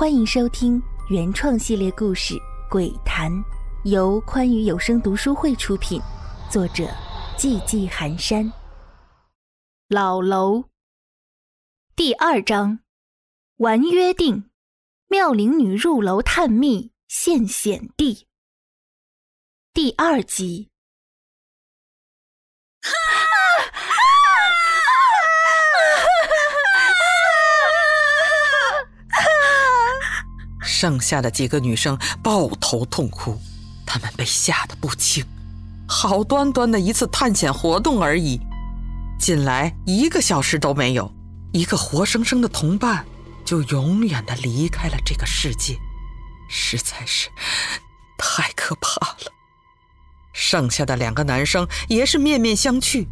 欢迎收听原创系列故事《鬼谈》，由宽裕有声读书会出品，作者寂寂寒山。老楼第二章，玩约定，妙龄女入楼探秘现险地。第二集。哈剩下的几个女生抱头痛哭，她们被吓得不轻。好端端的一次探险活动而已，进来一个小时都没有，一个活生生的同伴就永远的离开了这个世界，实在是太可怕了。剩下的两个男生也是面面相觑，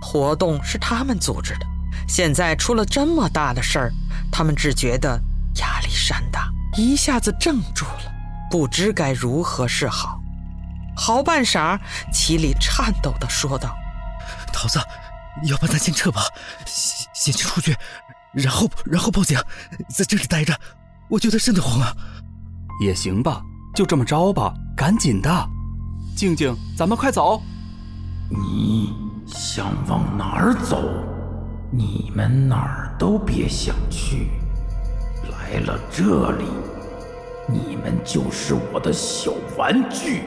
活动是他们组织的，现在出了这么大的事儿，他们只觉得压力山大。一下子怔住了，不知该如何是好。好半晌，齐里颤抖地说道：“桃子，要不咱先撤吧，先先去出去，然后然后报警，在这里待着，我觉得瘆得慌啊。”也行吧，就这么着吧，赶紧的。静静，咱们快走。你想往哪儿走？你们哪儿都别想去。来了这里，你们就是我的小玩具。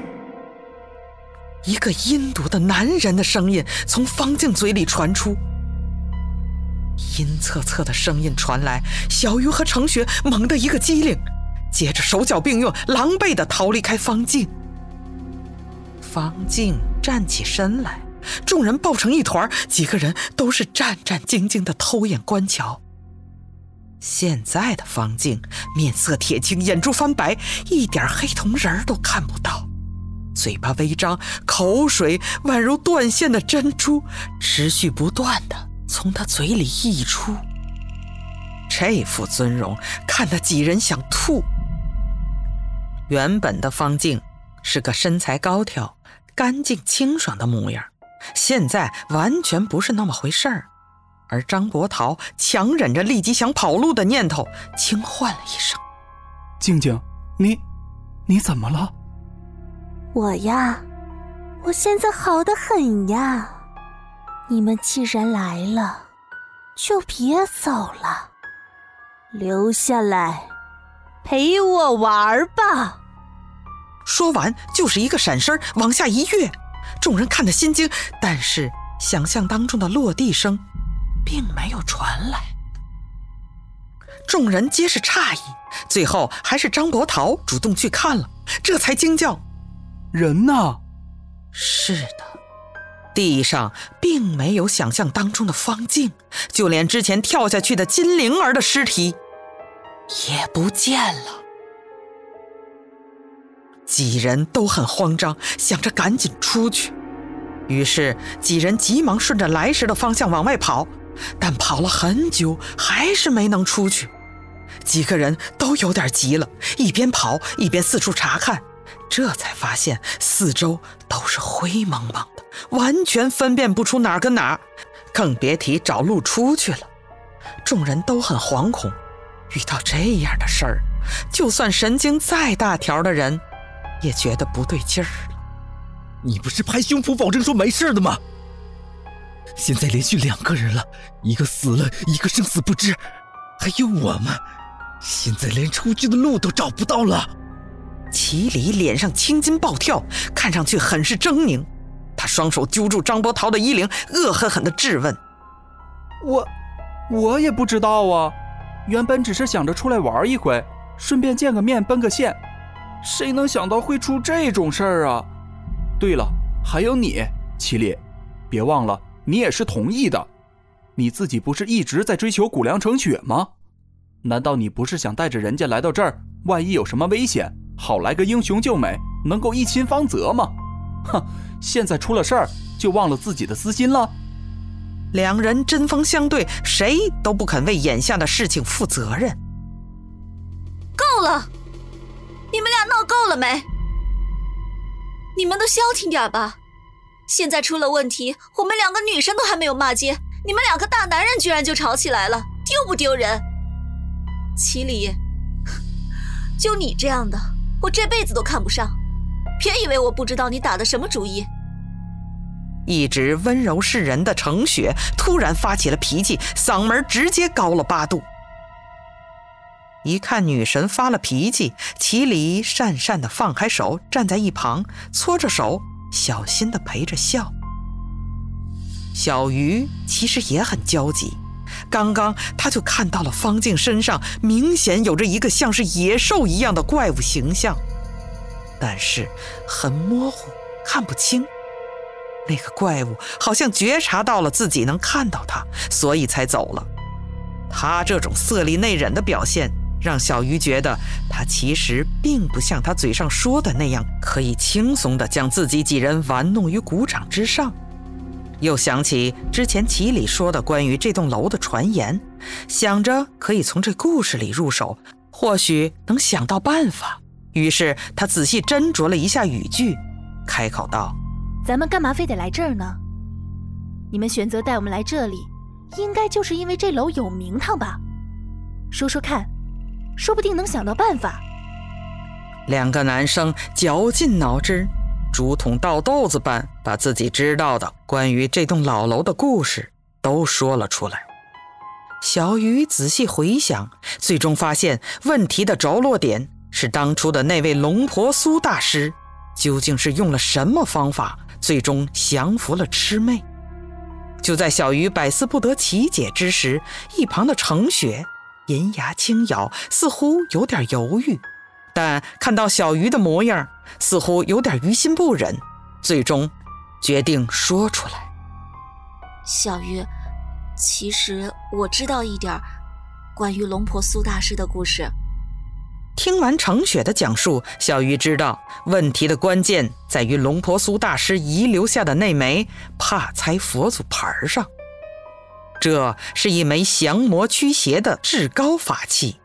一个阴毒的男人的声音从方静嘴里传出，阴恻恻的声音传来，小鱼和程雪猛地一个机灵，接着手脚并用，狼狈地逃离开方静。方静站起身来，众人抱成一团，几个人都是战战兢兢地偷眼观瞧。现在的方静面色铁青，眼珠翻白，一点黑瞳仁都看不到，嘴巴微张，口水宛如断线的珍珠，持续不断的从他嘴里溢出。这副尊容看得几人想吐。原本的方静是个身材高挑、干净清爽的模样，现在完全不是那么回事儿。而张国桃强忍着立即想跑路的念头，轻唤了一声：“静静，你，你怎么了？”“我呀，我现在好的很呀。你们既然来了，就别走了，留下来陪我玩吧。”说完，就是一个闪身往下一跃，众人看得心惊，但是想象当中的落地声。并没有传来，众人皆是诧异，最后还是张伯桃主动去看了，这才惊叫：“人呢？”是的，地上并没有想象当中的方静，就连之前跳下去的金灵儿的尸体也不见了。几人都很慌张，想着赶紧出去，于是几人急忙顺着来时的方向往外跑。但跑了很久，还是没能出去。几个人都有点急了，一边跑一边四处查看，这才发现四周都是灰蒙蒙的，完全分辨不出哪儿跟哪儿，更别提找路出去了。众人都很惶恐，遇到这样的事儿，就算神经再大条的人，也觉得不对劲儿了。你不是拍胸脯保证说没事的吗？现在连续两个人了，一个死了，一个生死不知，还有我们，现在连出去的路都找不到了。齐离脸上青筋暴跳，看上去很是狰狞。他双手揪住张波涛的衣领，恶狠狠地质问：“我，我也不知道啊，原本只是想着出来玩一回，顺便见个面，奔个现，谁能想到会出这种事儿啊？对了，还有你，齐离，别忘了。”你也是同意的，你自己不是一直在追求古良成雪吗？难道你不是想带着人家来到这儿，万一有什么危险，好来个英雄救美，能够一亲芳泽吗？哼，现在出了事儿，就忘了自己的私心了。两人针锋相对，谁都不肯为眼下的事情负责任。够了，你们俩闹够了没？你们都消停点吧。现在出了问题，我们两个女生都还没有骂街，你们两个大男人居然就吵起来了，丢不丢人？齐离，就你这样的，我这辈子都看不上。别以为我不知道你打的什么主意。一直温柔示人的程雪突然发起了脾气，嗓门直接高了八度。一看女神发了脾气，齐离讪讪的放开手，站在一旁搓着手，小心的陪着笑。小鱼其实也很焦急，刚刚他就看到了方静身上明显有着一个像是野兽一样的怪物形象，但是很模糊，看不清。那个怪物好像觉察到了自己能看到他，所以才走了。他这种色厉内荏的表现，让小鱼觉得他其实并不像他嘴上说的那样，可以轻松地将自己几人玩弄于股掌之上。又想起之前齐里说的关于这栋楼的传言，想着可以从这故事里入手，或许能想到办法。于是他仔细斟酌了一下语句，开口道。咱们干嘛非得来这儿呢？你们选择带我们来这里，应该就是因为这楼有名堂吧？说说看，说不定能想到办法。两个男生绞尽脑汁，竹筒倒豆子般把自己知道的关于这栋老楼的故事都说了出来。小雨仔细回想，最终发现问题的着落点是当初的那位龙婆苏大师究竟是用了什么方法。最终降服了魑魅。就在小鱼百思不得其解之时，一旁的程雪银牙轻咬，似乎有点犹豫，但看到小鱼的模样，似乎有点于心不忍，最终决定说出来：“小鱼，其实我知道一点关于龙婆苏大师的故事。”听完程雪的讲述，小鱼知道问题的关键在于龙婆苏大师遗留下的那枚帕猜佛祖牌上。这是一枚降魔驱邪的至高法器，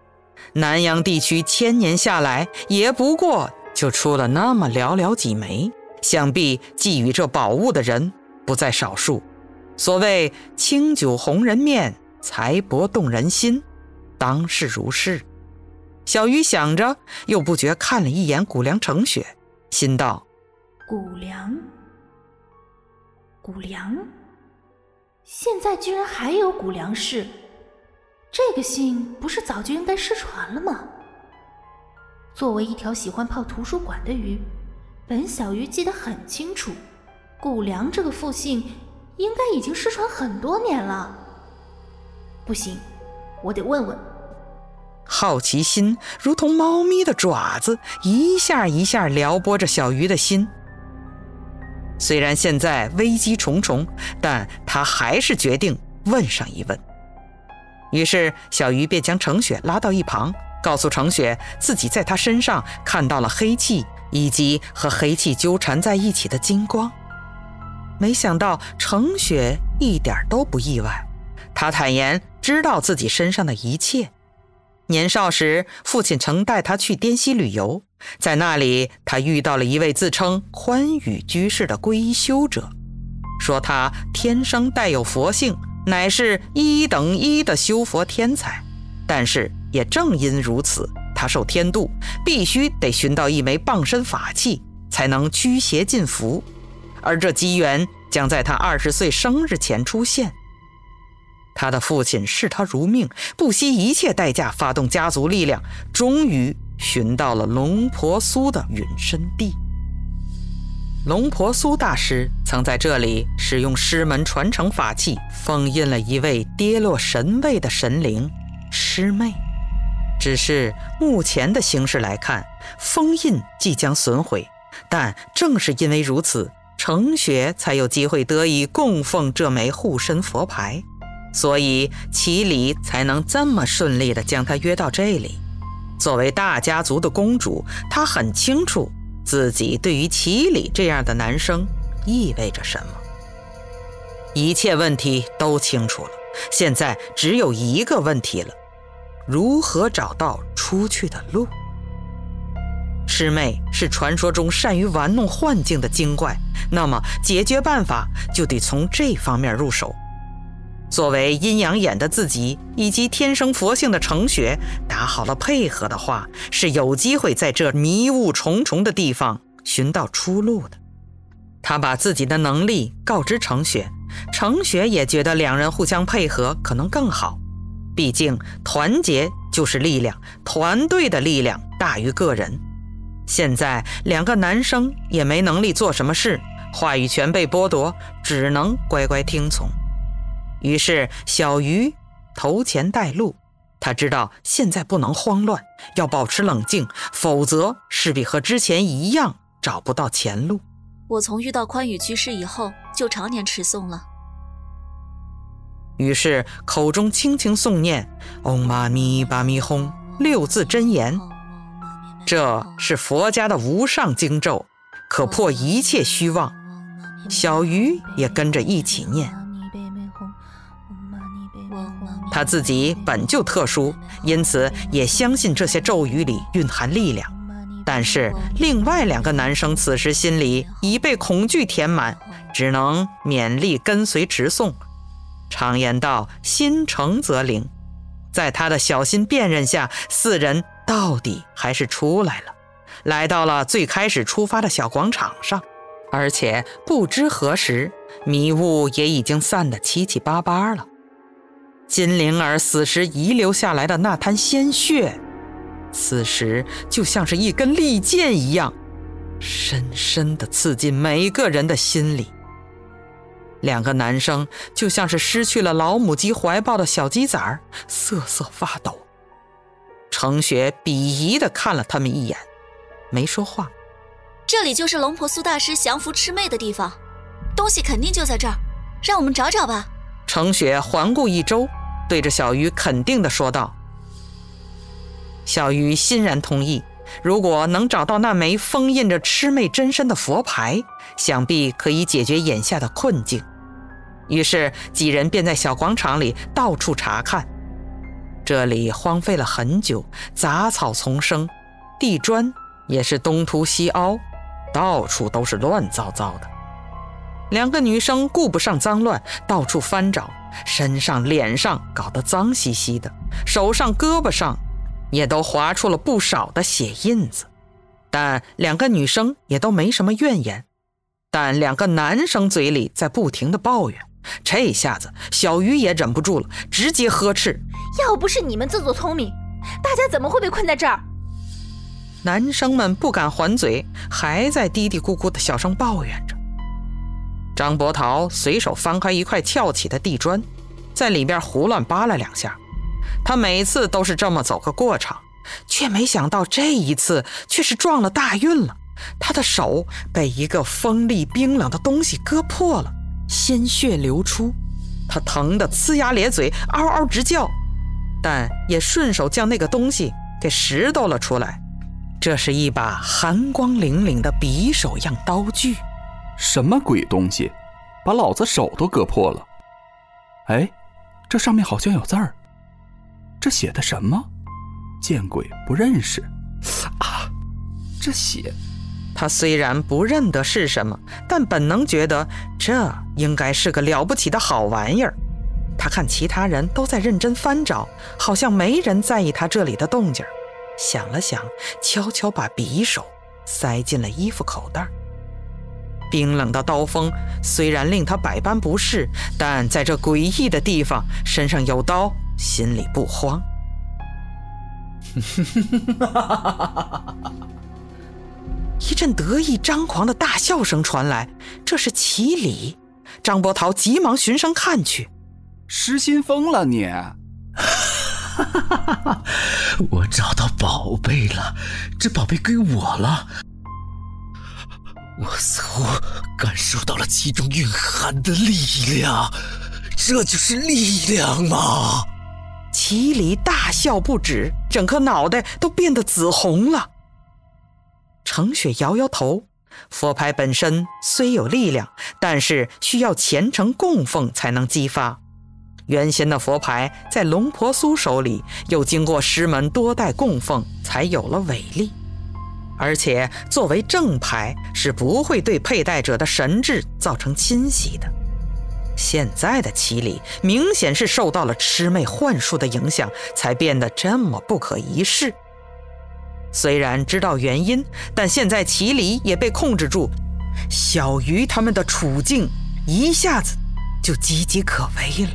南阳地区千年下来也不过就出了那么寥寥几枚，想必觊觎这宝物的人不在少数。所谓清酒红人面，财帛动人心，当是如是。小鱼想着，又不觉看了一眼谷梁成雪，心道：“谷梁，谷梁，现在居然还有谷梁氏，这个姓不是早就应该失传了吗？”作为一条喜欢泡图书馆的鱼，本小鱼记得很清楚，谷梁这个复姓应该已经失传很多年了。不行，我得问问。好奇心如同猫咪的爪子，一下一下撩拨着小鱼的心。虽然现在危机重重，但他还是决定问上一问。于是，小鱼便将程雪拉到一旁，告诉程雪自己在他身上看到了黑气，以及和黑气纠缠在一起的金光。没想到程雪一点都不意外，他坦言知道自己身上的一切。年少时，父亲曾带他去滇西旅游，在那里，他遇到了一位自称宽宇居士的皈依修者，说他天生带有佛性，乃是一等一的修佛天才。但是也正因如此，他受天度，必须得寻到一枚傍身法器，才能驱邪禁福，而这机缘将在他二十岁生日前出现。他的父亲视他如命，不惜一切代价发动家族力量，终于寻到了龙婆苏的陨身地。龙婆苏大师曾在这里使用师门传承法器，封印了一位跌落神位的神灵师妹。只是目前的形势来看，封印即将损毁，但正是因为如此，程雪才有机会得以供奉这枚护身佛牌。所以齐里才能这么顺利地将她约到这里。作为大家族的公主，她很清楚自己对于齐里这样的男生意味着什么。一切问题都清楚了，现在只有一个问题了：如何找到出去的路？师妹是传说中善于玩弄幻境的精怪，那么解决办法就得从这方面入手。作为阴阳眼的自己，以及天生佛性的程雪，打好了配合的话，是有机会在这迷雾重重的地方寻到出路的。他把自己的能力告知程雪，程雪也觉得两人互相配合可能更好。毕竟团结就是力量，团队的力量大于个人。现在两个男生也没能力做什么事，话语权被剥夺，只能乖乖听从。于是，小鱼头前带路。他知道现在不能慌乱，要保持冷静，否则势必和之前一样找不到前路。我从遇到宽宇居士以后，就常年持诵了。于是口中轻轻诵念“嗡嘛咪巴咪哄”六字真言，这是佛家的无上经咒，可破一切虚妄。小鱼也跟着一起念。他自己本就特殊，因此也相信这些咒语里蕴含力量。但是另外两个男生此时心里已被恐惧填满，只能勉力跟随直送。常言道：“心诚则灵。”在他的小心辨认下，四人到底还是出来了，来到了最开始出发的小广场上。而且不知何时，迷雾也已经散得七七八八了。金灵儿死时遗留下来的那滩鲜血，此时就像是一根利剑一样，深深的刺进每个人的心里。两个男生就像是失去了老母鸡怀抱的小鸡崽儿，瑟瑟发抖。程雪鄙夷地看了他们一眼，没说话。这里就是龙婆苏大师降服魑魅的地方，东西肯定就在这儿，让我们找找吧。程雪环顾一周。对着小鱼肯定地说道：“小鱼欣然同意。如果能找到那枚封印着魑魅真身的佛牌，想必可以解决眼下的困境。”于是几人便在小广场里到处查看。这里荒废了很久，杂草丛生，地砖也是东凸西凹，到处都是乱糟糟的。两个女生顾不上脏乱，到处翻找。身上、脸上搞得脏兮兮的，手上、胳膊上也都划出了不少的血印子，但两个女生也都没什么怨言，但两个男生嘴里在不停的抱怨。这下子，小鱼也忍不住了，直接呵斥：“要不是你们自作聪明，大家怎么会被困在这儿？”男生们不敢还嘴，还在嘀嘀咕咕的小声抱怨着。张伯桃随手翻开一块翘起的地砖，在里边胡乱扒了两下。他每次都是这么走个过场，却没想到这一次却是撞了大运了。他的手被一个锋利冰冷的东西割破了，鲜血流出，他疼得呲牙咧嘴，嗷嗷直叫，但也顺手将那个东西给拾掇了出来。这是一把寒光凛凛的匕首样刀具。什么鬼东西，把老子手都割破了！哎，这上面好像有字儿，这写的什么？见鬼，不认识！啊，这写……他虽然不认得是什么，但本能觉得这应该是个了不起的好玩意儿。他看其他人都在认真翻找，好像没人在意他这里的动静。想了想，悄悄把匕首塞进了衣服口袋。冰冷的刀锋虽然令他百般不适，但在这诡异的地方，身上有刀，心里不慌。一阵得意张狂的大笑声传来，这是齐礼。张伯桃急忙循声看去，失心疯了你！我找到宝贝了，这宝贝归我了。我似乎感受到了其中蕴含的力量，这就是力量吗？齐离大笑不止，整颗脑袋都变得紫红了。程雪摇摇头，佛牌本身虽有力量，但是需要虔诚供奉才能激发。原先的佛牌在龙婆苏手里，又经过师门多代供奉，才有了伟力。而且作为正牌，是不会对佩戴者的神智造成侵袭的。现在的齐离明显是受到了魑魅幻术的影响，才变得这么不可一世。虽然知道原因，但现在齐离也被控制住，小鱼他们的处境一下子就岌岌可危了。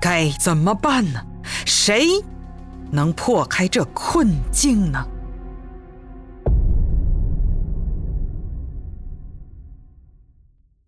该怎么办呢？谁能破开这困境呢？